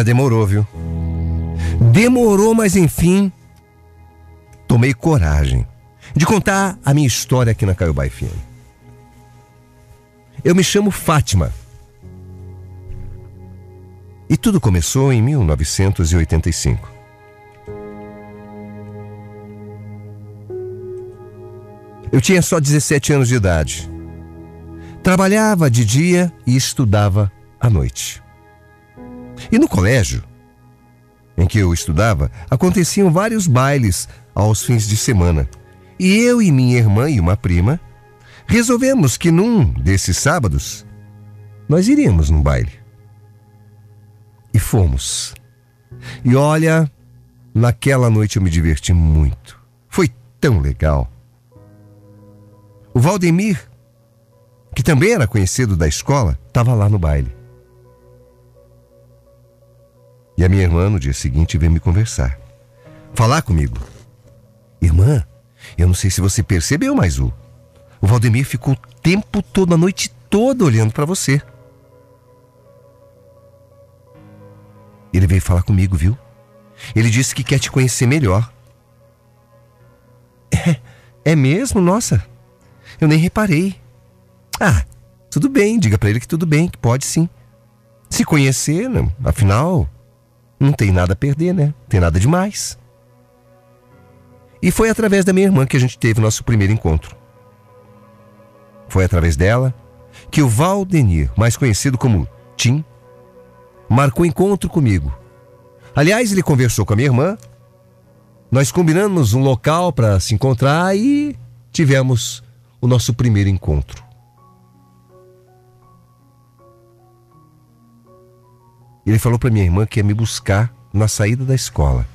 Olha, demorou, viu? Demorou, mas enfim, tomei coragem de contar a minha história aqui na Caiobá FM. Eu me chamo Fátima. E tudo começou em 1985. Eu tinha só 17 anos de idade. Trabalhava de dia e estudava à noite. E no colégio em que eu estudava, aconteciam vários bailes aos fins de semana. E eu e minha irmã e uma prima resolvemos que num desses sábados nós iríamos num baile. E fomos. E olha, naquela noite eu me diverti muito. Foi tão legal. O Valdemir, que também era conhecido da escola, estava lá no baile. E a minha irmã, no dia seguinte, veio me conversar. Falar comigo. Irmã, eu não sei se você percebeu, mas o, o Valdemir ficou o tempo todo, a noite toda, olhando para você. Ele veio falar comigo, viu? Ele disse que quer te conhecer melhor. É, é mesmo? Nossa, eu nem reparei. Ah, tudo bem, diga para ele que tudo bem, que pode sim. Se conhecer, não, afinal, não tem nada a perder, né? Não tem nada demais. E foi através da minha irmã que a gente teve nosso primeiro encontro. Foi através dela que o Valdenir, mais conhecido como Tim, marcou encontro comigo. Aliás, ele conversou com a minha irmã. Nós combinamos um local para se encontrar e tivemos o nosso primeiro encontro. Ele falou para minha irmã que ia me buscar na saída da escola.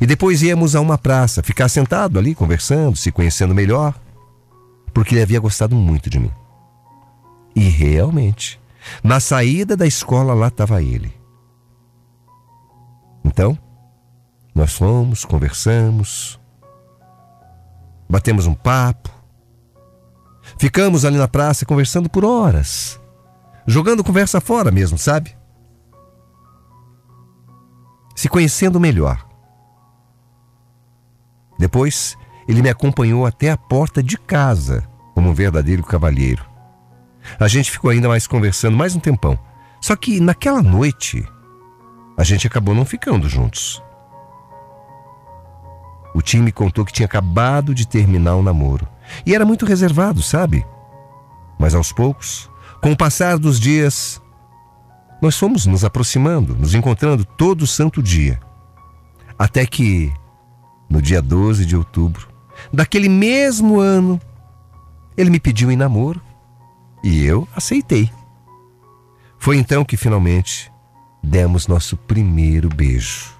E depois íamos a uma praça, ficar sentado ali, conversando, se conhecendo melhor, porque ele havia gostado muito de mim. E realmente, na saída da escola lá estava ele. Então, nós fomos, conversamos, batemos um papo, ficamos ali na praça conversando por horas, jogando conversa fora mesmo, sabe? Se conhecendo melhor. Depois, ele me acompanhou até a porta de casa, como um verdadeiro cavalheiro. A gente ficou ainda mais conversando mais um tempão. Só que naquela noite, a gente acabou não ficando juntos. O time me contou que tinha acabado de terminar o namoro. E era muito reservado, sabe? Mas aos poucos, com o passar dos dias, nós fomos nos aproximando, nos encontrando todo santo dia. Até que, no dia 12 de outubro, daquele mesmo ano, ele me pediu em namoro e eu aceitei. Foi então que finalmente demos nosso primeiro beijo.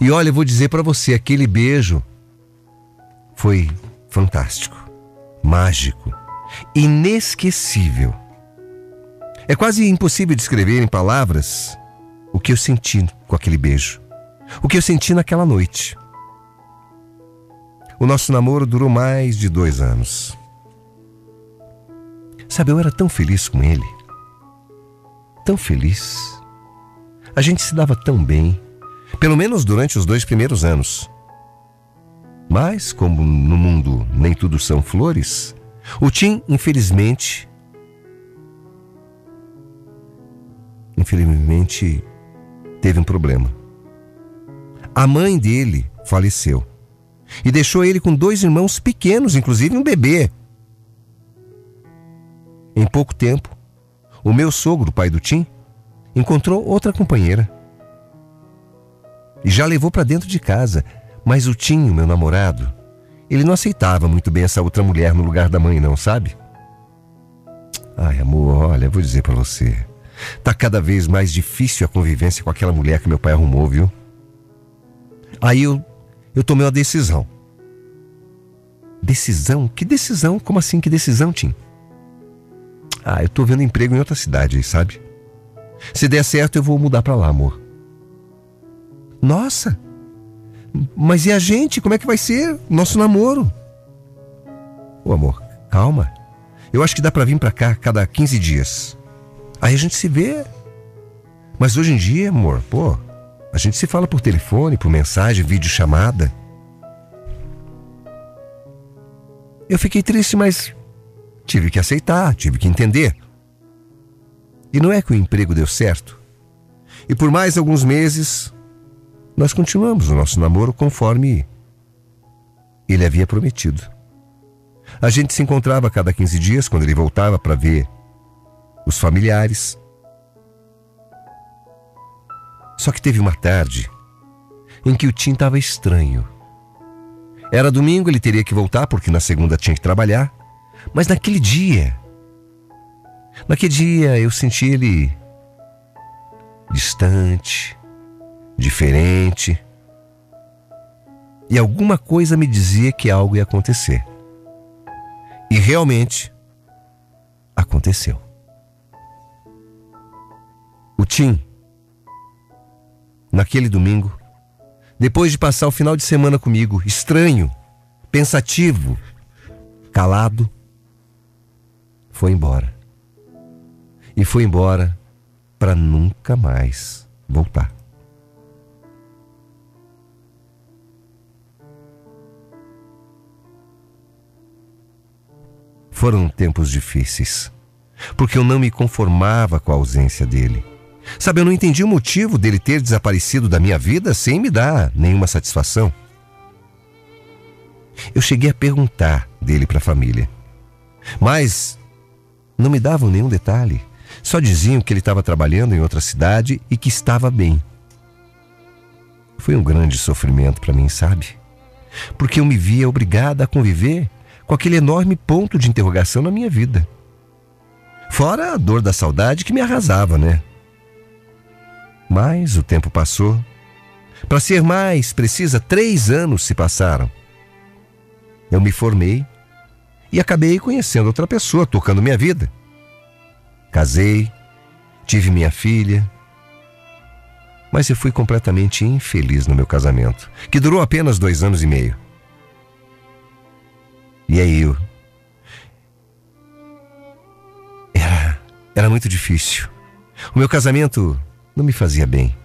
E olha, eu vou dizer para você, aquele beijo foi fantástico, mágico, inesquecível. É quase impossível descrever em palavras o que eu senti com aquele beijo. O que eu senti naquela noite. O nosso namoro durou mais de dois anos. Sabe, eu era tão feliz com ele. Tão feliz. A gente se dava tão bem. Pelo menos durante os dois primeiros anos. Mas, como no mundo nem tudo são flores, o Tim, infelizmente, infelizmente, teve um problema. A mãe dele faleceu e deixou ele com dois irmãos pequenos, inclusive um bebê. Em pouco tempo, o meu sogro, pai do Tim, encontrou outra companheira e já levou para dentro de casa. Mas o Tim, meu namorado, ele não aceitava muito bem essa outra mulher no lugar da mãe, não, sabe? Ai, amor, olha, vou dizer para você. Tá cada vez mais difícil a convivência com aquela mulher que meu pai arrumou, viu? Aí eu, eu tomei uma decisão. Decisão? Que decisão? Como assim que decisão, Tim? Ah, eu tô vendo emprego em outra cidade sabe? Se der certo, eu vou mudar para lá, amor. Nossa! Mas e a gente? Como é que vai ser nosso namoro? Ô, amor, calma. Eu acho que dá para vir para cá cada 15 dias. Aí a gente se vê. Mas hoje em dia, amor, pô, a gente se fala por telefone, por mensagem, vídeo chamada. Eu fiquei triste, mas tive que aceitar, tive que entender. E não é que o emprego deu certo. E por mais alguns meses, nós continuamos o nosso namoro conforme ele havia prometido. A gente se encontrava a cada 15 dias quando ele voltava para ver os familiares. Só que teve uma tarde em que o Tim estava estranho. Era domingo, ele teria que voltar porque na segunda tinha que trabalhar. Mas naquele dia, naquele dia eu senti ele distante, diferente. E alguma coisa me dizia que algo ia acontecer. E realmente aconteceu. Tim, naquele domingo, depois de passar o final de semana comigo, estranho, pensativo, calado, foi embora. E foi embora para nunca mais voltar. Foram tempos difíceis, porque eu não me conformava com a ausência dele. Sabe, eu não entendi o motivo dele ter desaparecido da minha vida sem me dar nenhuma satisfação. Eu cheguei a perguntar dele para a família, mas não me davam nenhum detalhe. Só diziam que ele estava trabalhando em outra cidade e que estava bem. Foi um grande sofrimento para mim, sabe? Porque eu me via obrigada a conviver com aquele enorme ponto de interrogação na minha vida. Fora a dor da saudade que me arrasava, né? Mas o tempo passou. Para ser mais precisa, três anos se passaram. Eu me formei e acabei conhecendo outra pessoa, tocando minha vida. Casei, tive minha filha, mas eu fui completamente infeliz no meu casamento, que durou apenas dois anos e meio. E aí eu. Era, era muito difícil. O meu casamento não me fazia bem.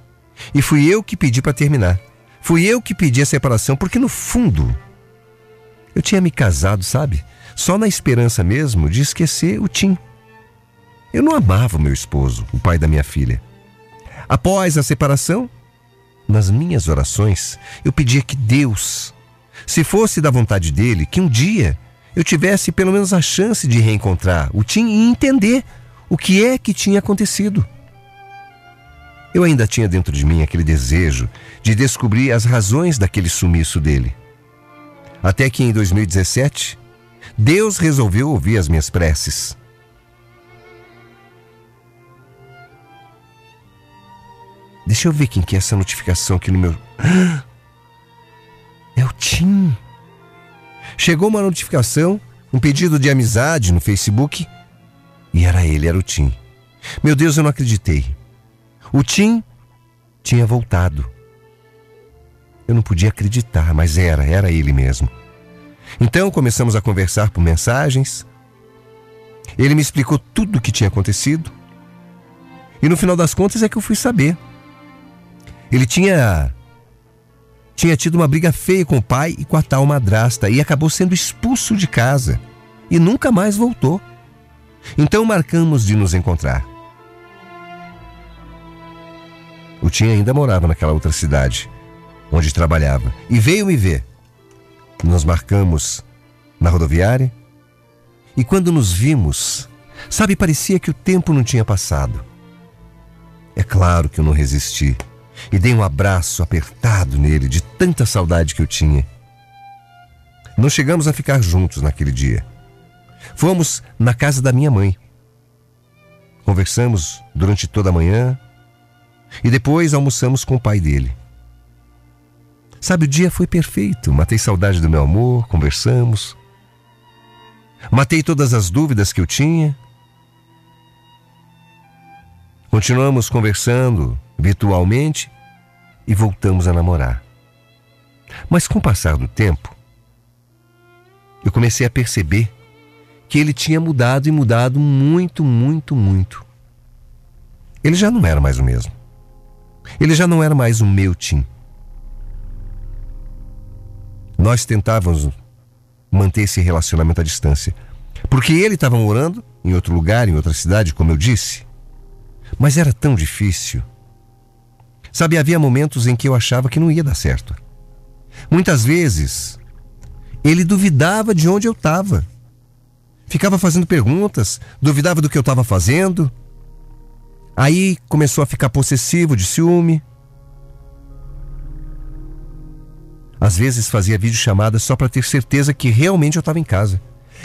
E fui eu que pedi para terminar. Fui eu que pedi a separação, porque no fundo eu tinha me casado, sabe? Só na esperança mesmo de esquecer o Tim. Eu não amava o meu esposo, o pai da minha filha. Após a separação, nas minhas orações, eu pedia que Deus se fosse da vontade dele, que um dia eu tivesse pelo menos a chance de reencontrar o Tim e entender o que é que tinha acontecido. Eu ainda tinha dentro de mim aquele desejo de descobrir as razões daquele sumiço dele. Até que em 2017, Deus resolveu ouvir as minhas preces. Deixa eu ver quem que é essa notificação aqui no meu. É o Tim. Chegou uma notificação, um pedido de amizade no Facebook. E era ele, era o Tim. Meu Deus, eu não acreditei. O Tim tinha voltado. Eu não podia acreditar, mas era, era ele mesmo. Então começamos a conversar por mensagens. Ele me explicou tudo o que tinha acontecido. E no final das contas é que eu fui saber. Ele tinha tinha tido uma briga feia com o pai e com a tal madrasta e acabou sendo expulso de casa e nunca mais voltou. Então marcamos de nos encontrar. O Tim ainda morava naquela outra cidade onde trabalhava e veio me ver. Nós marcamos na rodoviária e quando nos vimos, sabe, parecia que o tempo não tinha passado. É claro que eu não resisti e dei um abraço apertado nele de tanta saudade que eu tinha. Não chegamos a ficar juntos naquele dia. Fomos na casa da minha mãe. conversamos durante toda a manhã e depois almoçamos com o pai dele. Sabe, o dia foi perfeito. Matei saudade do meu amor, conversamos. Matei todas as dúvidas que eu tinha. Continuamos conversando virtualmente e voltamos a namorar. Mas com o passar do tempo, eu comecei a perceber que ele tinha mudado e mudado muito, muito, muito. Ele já não era mais o mesmo. Ele já não era mais o meu Tim. Nós tentávamos manter esse relacionamento à distância. Porque ele estava morando em outro lugar, em outra cidade, como eu disse. Mas era tão difícil. Sabe, havia momentos em que eu achava que não ia dar certo. Muitas vezes, ele duvidava de onde eu estava. Ficava fazendo perguntas, duvidava do que eu estava fazendo. Aí começou a ficar possessivo de ciúme. Às vezes fazia videochamada só para ter certeza que realmente eu estava em casa.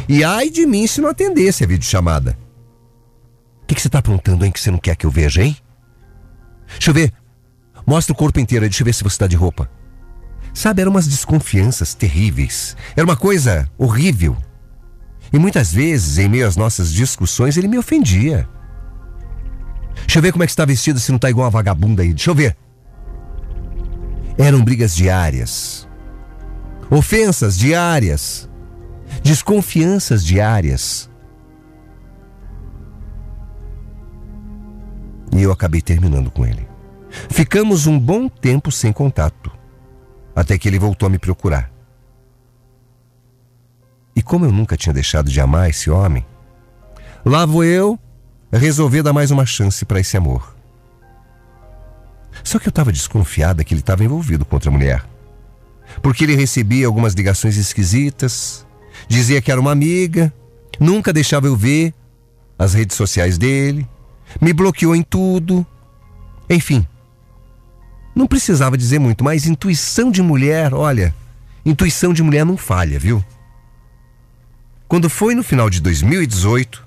E ai de mim se não atendesse a videochamada. O que, você está aprontando, hein, que você não quer que eu veja, hein? Deixa eu ver. Mostra o corpo inteiro deixa eu ver se você está de roupa. Sabe, eram umas desconfianças terríveis. Era uma coisa horrível. E muitas vezes, em meio às nossas discussões, ele me ofendia. Deixa eu ver como é que está vestido se não está igual uma vagabunda aí. Deixa eu ver. Eram brigas diárias. Ofensas diárias. Desconfianças diárias. E eu acabei terminando com ele. Ficamos um bom tempo sem contato até que ele voltou a me procurar. E como eu nunca tinha deixado de amar esse homem, lá vou eu resolver dar mais uma chance para esse amor. Só que eu estava desconfiada que ele estava envolvido com outra mulher. Porque ele recebia algumas ligações esquisitas, dizia que era uma amiga, nunca deixava eu ver as redes sociais dele, me bloqueou em tudo. Enfim, não precisava dizer muito, mas intuição de mulher, olha, intuição de mulher não falha, viu? Quando foi no final de 2018,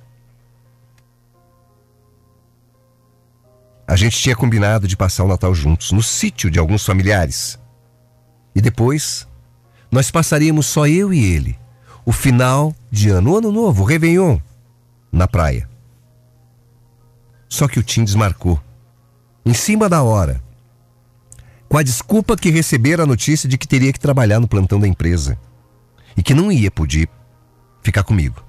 a gente tinha combinado de passar o Natal juntos, no sítio de alguns familiares. E depois, nós passaríamos só eu e ele, o final de ano, o ano novo, o Réveillon, na praia. Só que o Tim desmarcou, em cima da hora com a desculpa que recebera a notícia de que teria que trabalhar no plantão da empresa e que não ia poder ficar comigo.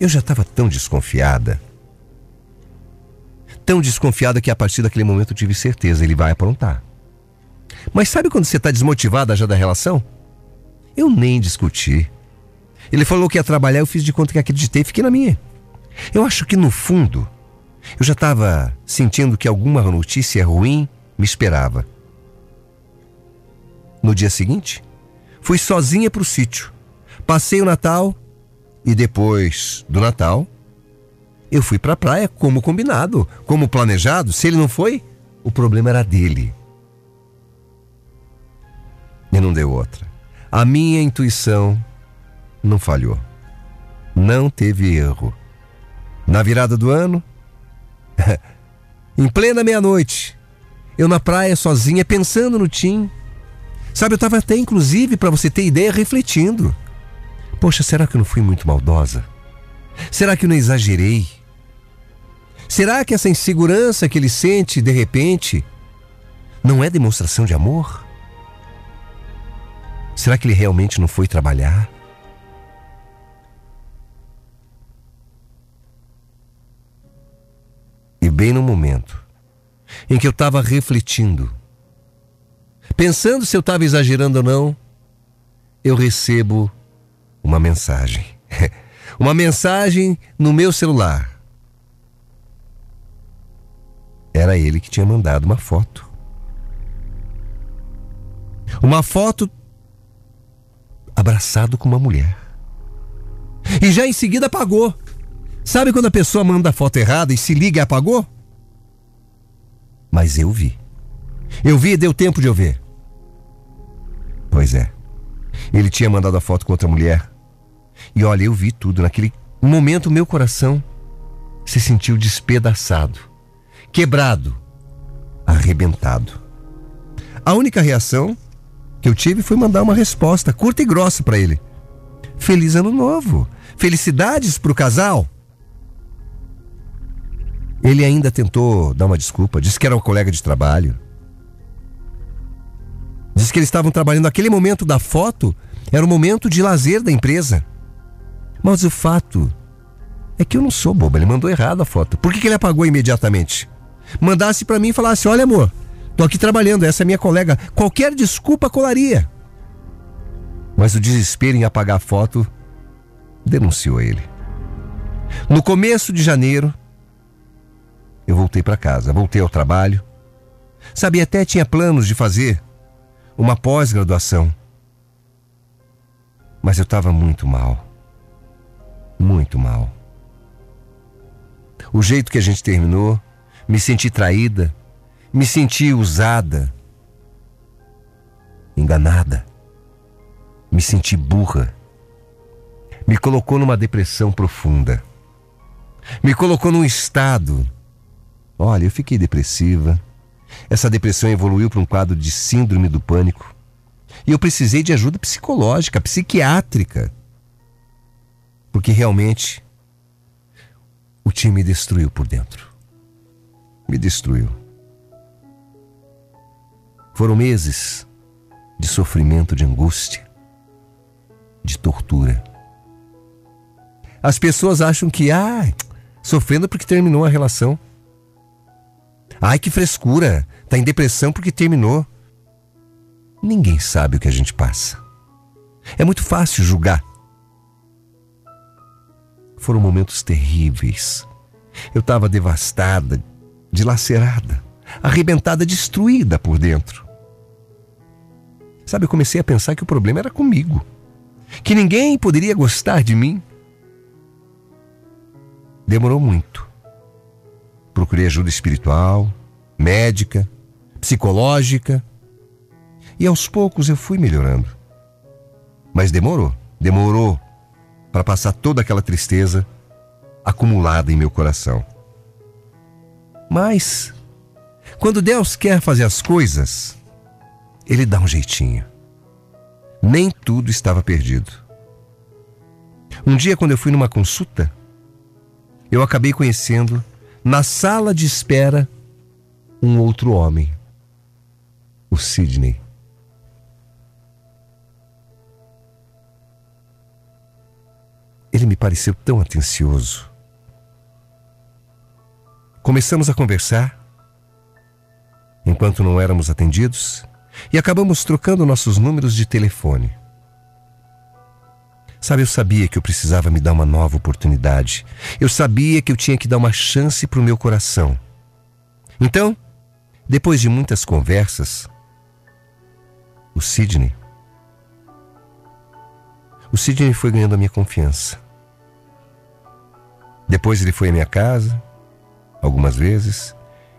Eu já estava tão desconfiada, tão desconfiada que a partir daquele momento eu tive certeza ele vai aprontar. Mas sabe quando você está desmotivada já da relação? Eu nem discuti. Ele falou que ia trabalhar, eu fiz de conta que acreditei e fiquei na minha. Eu acho que no fundo eu já estava sentindo que alguma notícia ruim me esperava. No dia seguinte, fui sozinha para o sítio. Passei o Natal e depois do Natal, eu fui para a praia como combinado, como planejado. Se ele não foi, o problema era dele. E não deu outra. A minha intuição não falhou. Não teve erro. Na virada do ano, em plena meia-noite, eu na praia sozinha, pensando no Tim. Sabe, eu estava até, inclusive, para você ter ideia, refletindo. Poxa, será que eu não fui muito maldosa? Será que eu não exagerei? Será que essa insegurança que ele sente de repente não é demonstração de amor? Será que ele realmente não foi trabalhar? E bem no momento em que eu estava refletindo, pensando se eu estava exagerando ou não, eu recebo uma mensagem. uma mensagem no meu celular. Era ele que tinha mandado uma foto. Uma foto abraçado com uma mulher. E já em seguida apagou. Sabe quando a pessoa manda a foto errada e se liga e apagou? Mas eu vi. Eu vi e deu tempo de eu ver. Pois é. Ele tinha mandado a foto com outra mulher. E olha, eu vi tudo. Naquele momento, meu coração se sentiu despedaçado, quebrado, arrebentado. A única reação que eu tive foi mandar uma resposta curta e grossa para ele. Feliz ano novo. Felicidades para o casal. Ele ainda tentou dar uma desculpa, disse que era um colega de trabalho. Disse que eles estavam trabalhando naquele momento da foto, era o momento de lazer da empresa. Mas o fato é que eu não sou bobo, ele mandou errado a foto. Por que, que ele apagou imediatamente? Mandasse para mim e falasse: Olha, amor, tô aqui trabalhando, essa é minha colega. Qualquer desculpa colaria. Mas o desespero em apagar a foto denunciou ele. No começo de janeiro, eu voltei para casa, voltei ao trabalho. Sabia até tinha planos de fazer uma pós-graduação. Mas eu estava muito mal. Muito mal. O jeito que a gente terminou, me senti traída, me senti usada, enganada, me senti burra me colocou numa depressão profunda. Me colocou num estado. Olha, eu fiquei depressiva. Essa depressão evoluiu para um quadro de síndrome do pânico. E eu precisei de ajuda psicológica, psiquiátrica. Porque realmente o time me destruiu por dentro. Me destruiu. Foram meses de sofrimento, de angústia, de tortura. As pessoas acham que, ah, sofrendo porque terminou a relação. Ai, que frescura, tá em depressão porque terminou. Ninguém sabe o que a gente passa. É muito fácil julgar. Foram momentos terríveis. Eu estava devastada, dilacerada, arrebentada, destruída por dentro. Sabe, eu comecei a pensar que o problema era comigo. Que ninguém poderia gostar de mim. Demorou muito. Procurei ajuda espiritual, médica, psicológica. E aos poucos eu fui melhorando. Mas demorou, demorou para passar toda aquela tristeza acumulada em meu coração. Mas, quando Deus quer fazer as coisas, Ele dá um jeitinho. Nem tudo estava perdido. Um dia, quando eu fui numa consulta, eu acabei conhecendo, na sala de espera, um outro homem, o Sidney. Ele me pareceu tão atencioso. Começamos a conversar enquanto não éramos atendidos e acabamos trocando nossos números de telefone. Sabe, eu sabia que eu precisava me dar uma nova oportunidade. Eu sabia que eu tinha que dar uma chance para o meu coração. Então, depois de muitas conversas, o Sidney. O Sidney foi ganhando a minha confiança. Depois ele foi à minha casa, algumas vezes,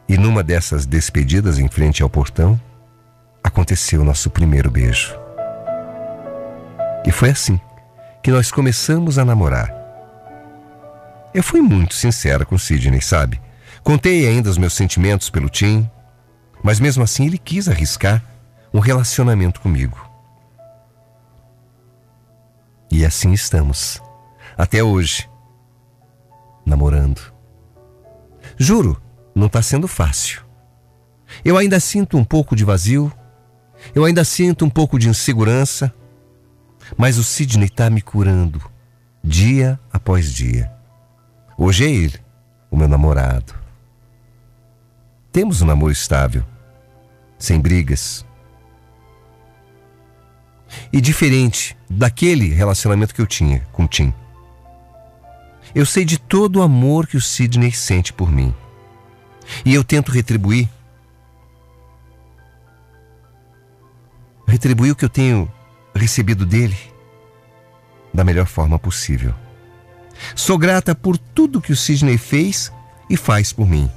e numa dessas despedidas em frente ao portão, aconteceu nosso primeiro beijo. E foi assim que nós começamos a namorar. Eu fui muito sincera com Sidney, sabe? Contei ainda os meus sentimentos pelo Tim, mas mesmo assim ele quis arriscar um relacionamento comigo. E assim estamos, até hoje, namorando. Juro, não está sendo fácil. Eu ainda sinto um pouco de vazio, eu ainda sinto um pouco de insegurança, mas o Sidney está me curando, dia após dia. Hoje é ele, o meu namorado. Temos um namoro estável, sem brigas. E diferente daquele relacionamento que eu tinha com o Tim. Eu sei de todo o amor que o Sidney sente por mim. E eu tento retribuir. Retribuir o que eu tenho recebido dele da melhor forma possível. Sou grata por tudo que o Sidney fez e faz por mim.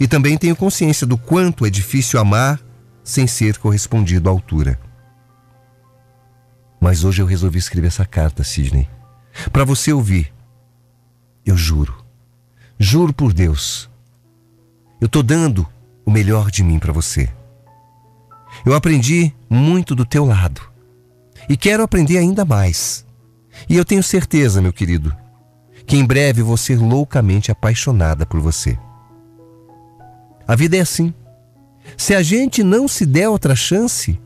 E também tenho consciência do quanto é difícil amar sem ser correspondido à altura. Mas hoje eu resolvi escrever essa carta, Sidney, para você ouvir. Eu juro, Juro por Deus, eu tô dando o melhor de mim para você. Eu aprendi muito do teu lado e quero aprender ainda mais. E eu tenho certeza, meu querido, que em breve vou ser loucamente apaixonada por você. A vida é assim. Se a gente não se der outra chance,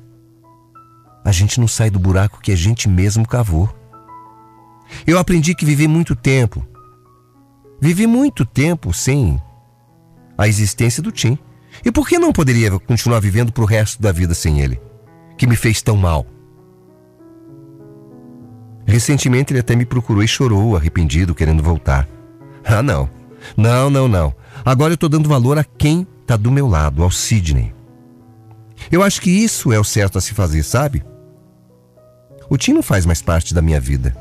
a gente não sai do buraco que a gente mesmo cavou. Eu aprendi que vivi muito tempo. Vivi muito tempo sem a existência do Tim. E por que não poderia continuar vivendo pro resto da vida sem ele, que me fez tão mal? Recentemente ele até me procurou e chorou, arrependido, querendo voltar. Ah, não. Não, não, não. Agora eu tô dando valor a quem tá do meu lado, ao Sidney. Eu acho que isso é o certo a se fazer, sabe? O Tim não faz mais parte da minha vida.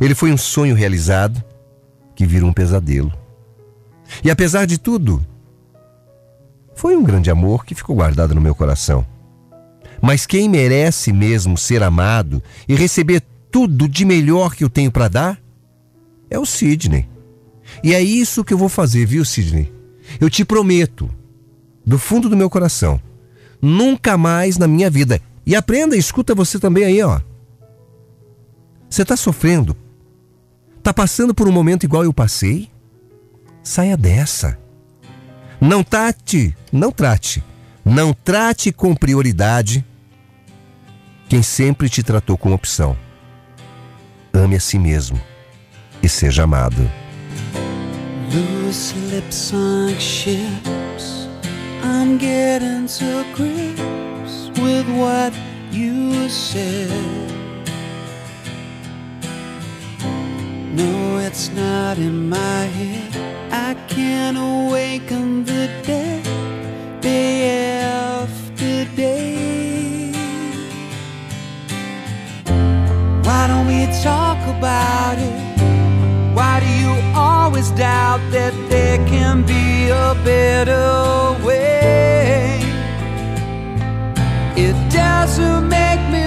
Ele foi um sonho realizado que virou um pesadelo. E apesar de tudo, foi um grande amor que ficou guardado no meu coração. Mas quem merece mesmo ser amado e receber tudo de melhor que eu tenho para dar é o Sidney. E é isso que eu vou fazer, viu, Sidney? Eu te prometo, do fundo do meu coração, nunca mais na minha vida. E aprenda, escuta você também aí, ó. Você está sofrendo? Está passando por um momento igual eu passei? Saia dessa. Não trate, não trate, não trate com prioridade quem sempre te tratou com opção. Ame a si mesmo e seja amado. Loose lips sunk ships. I'm getting to grips with what you said. No, it's not in my head. I can't awaken the dead day after day. Why don't we talk about it? Why do you always doubt that there can be a better way? It doesn't make me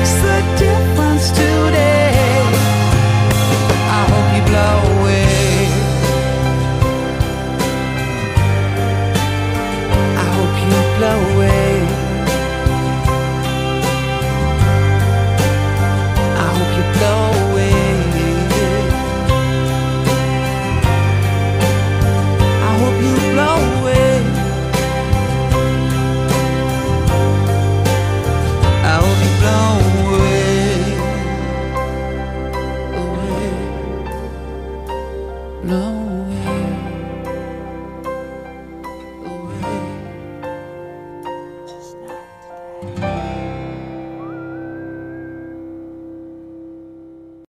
makes the difference.